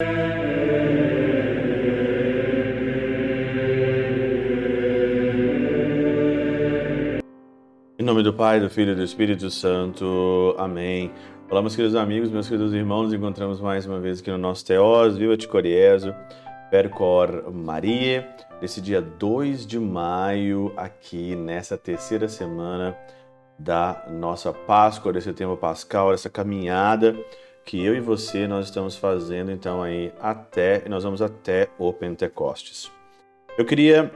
Em nome do Pai, do Filho e do Espírito Santo. Amém. Olá, meus queridos amigos, meus queridos irmãos, nos encontramos mais uma vez aqui no nosso Teós, Viva Te Coriezo, Percor Maria, nesse dia 2 de maio, aqui nessa terceira semana da nossa Páscoa, desse tempo pascal, dessa caminhada que eu e você nós estamos fazendo então aí até, nós vamos até o Pentecostes. Eu queria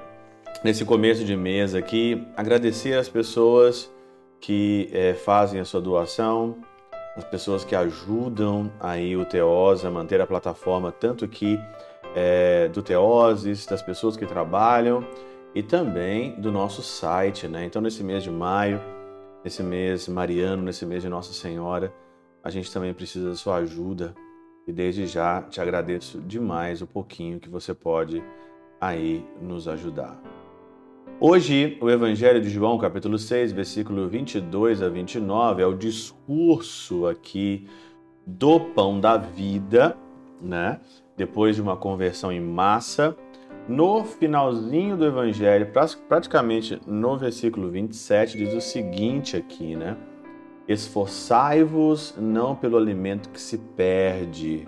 nesse começo de mês aqui, agradecer as pessoas que é, fazem a sua doação, as pessoas que ajudam aí o Teose a manter a plataforma, tanto aqui é, do Teoses, das pessoas que trabalham e também do nosso site, né? Então, nesse mês de maio, nesse mês mariano, nesse mês de Nossa Senhora, a gente também precisa da sua ajuda e desde já te agradeço demais o pouquinho que você pode aí nos ajudar. Hoje, o Evangelho de João, capítulo 6, versículo 22 a 29, é o discurso aqui do pão da vida, né? Depois de uma conversão em massa. No finalzinho do Evangelho, praticamente no versículo 27, diz o seguinte aqui, né? Esforçai-vos não pelo alimento que se perde,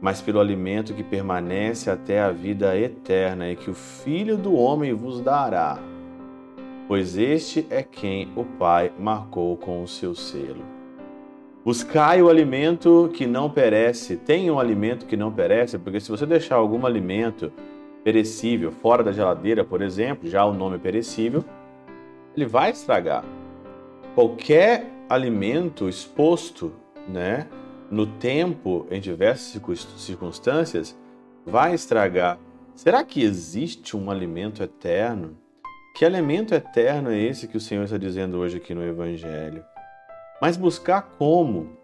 mas pelo alimento que permanece até a vida eterna e que o Filho do Homem vos dará, pois este é quem o Pai marcou com o seu selo. Buscai o alimento que não perece. Tenha um alimento que não perece, porque se você deixar algum alimento perecível fora da geladeira, por exemplo, já o nome perecível, ele vai estragar. Qualquer alimento exposto, né, no tempo, em diversas circunstâncias, vai estragar. Será que existe um alimento eterno? Que alimento eterno é esse que o Senhor está dizendo hoje aqui no Evangelho? Mas buscar como?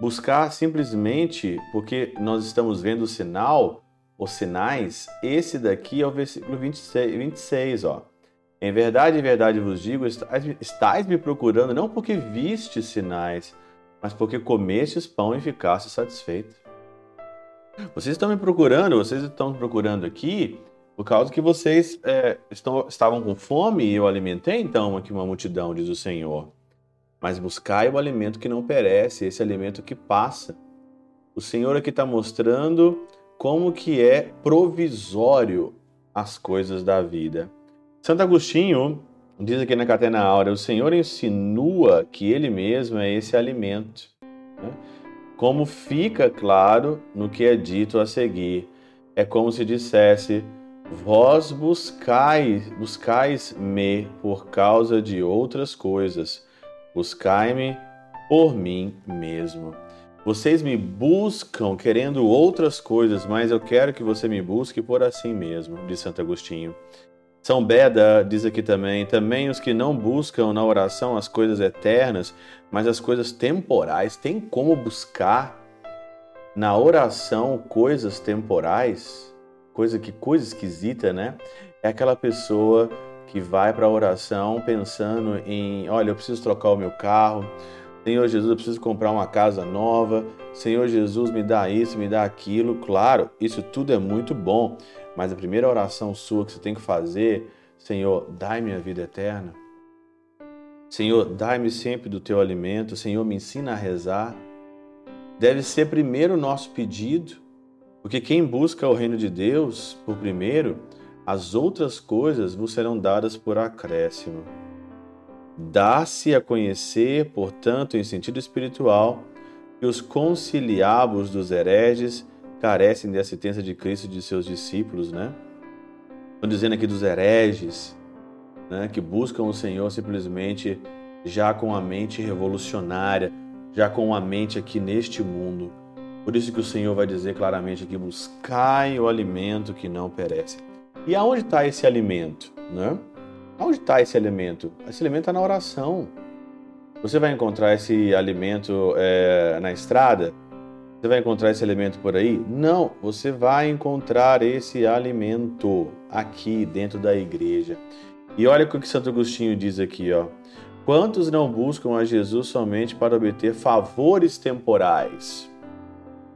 Buscar simplesmente porque nós estamos vendo o sinal, os sinais. Esse daqui é o versículo 26, 26 ó. Em verdade, em verdade vos digo, estáis, estáis me procurando não porque viste sinais, mas porque comestes pão e ficaste satisfeito. Vocês estão me procurando, vocês estão me procurando aqui por causa que vocês é, estão, estavam com fome e eu alimentei então aqui uma multidão, diz o Senhor. Mas buscai o alimento que não perece, esse alimento que passa. O Senhor aqui está mostrando como que é provisório as coisas da vida. Santo Agostinho Diz aqui na Catena Áurea, o Senhor insinua que Ele mesmo é esse alimento. Né? Como fica claro no que é dito a seguir. É como se dissesse, vós buscais, buscais-me por causa de outras coisas. Buscai-me por mim mesmo. Vocês me buscam querendo outras coisas, mas eu quero que você me busque por assim mesmo, diz Santo Agostinho. São Beda diz aqui também: também os que não buscam na oração as coisas eternas, mas as coisas temporais, tem como buscar na oração coisas temporais? Coisa que coisa esquisita, né? É aquela pessoa que vai para a oração pensando em, olha, eu preciso trocar o meu carro, Senhor Jesus, eu preciso comprar uma casa nova. Senhor Jesus, me dá isso, me dá aquilo. Claro, isso tudo é muito bom, mas a primeira oração sua que você tem que fazer, Senhor, dai-me a vida eterna. Senhor, dai-me sempre do teu alimento. Senhor, me ensina a rezar. Deve ser primeiro o nosso pedido, porque quem busca o reino de Deus por primeiro, as outras coisas vos serão dadas por acréscimo. Dá-se a conhecer, portanto, em sentido espiritual, que os conciliábulos dos hereges carecem de assistência de Cristo e de seus discípulos, né? Estou dizendo aqui dos hereges, né, que buscam o Senhor simplesmente já com a mente revolucionária, já com a mente aqui neste mundo. Por isso que o Senhor vai dizer claramente aqui: buscai o alimento que não perece. E aonde está esse alimento? Né? Aonde está esse alimento? Esse alimento está na oração. Você vai encontrar esse alimento é, na estrada? Você vai encontrar esse alimento por aí? Não, você vai encontrar esse alimento aqui dentro da igreja. E olha o que Santo Agostinho diz aqui, ó. Quantos não buscam a Jesus somente para obter favores temporais?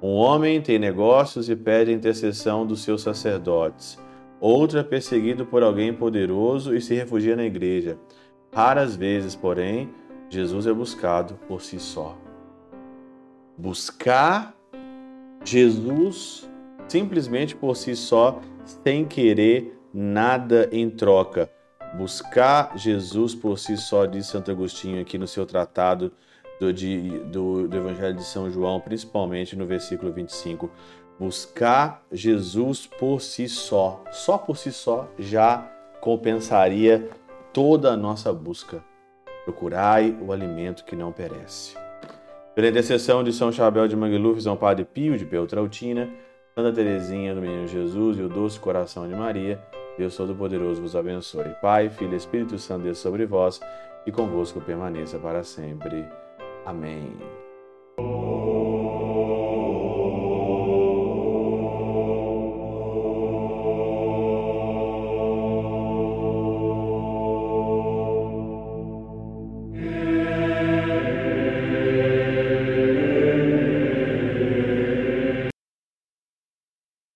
Um homem tem negócios e pede a intercessão dos seus sacerdotes. Outro é perseguido por alguém poderoso e se refugia na igreja. Raras vezes, porém, Jesus é buscado por si só. Buscar Jesus simplesmente por si só, sem querer nada em troca. Buscar Jesus por si só, diz Santo Agostinho aqui no seu tratado do, de, do, do Evangelho de São João, principalmente no versículo 25. Buscar Jesus por si só, só por si só, já compensaria toda a nossa busca. Procurai o alimento que não perece. Pela intercessão de São Chabel de Mangluf, São Padre Pio de Beltrautina, Santa Teresinha do Menino Jesus e o doce coração de Maria, Deus Todo-Poderoso vos abençoe. Pai, Filho e Espírito Santo, Deus sobre vós e convosco permaneça para sempre. Amém.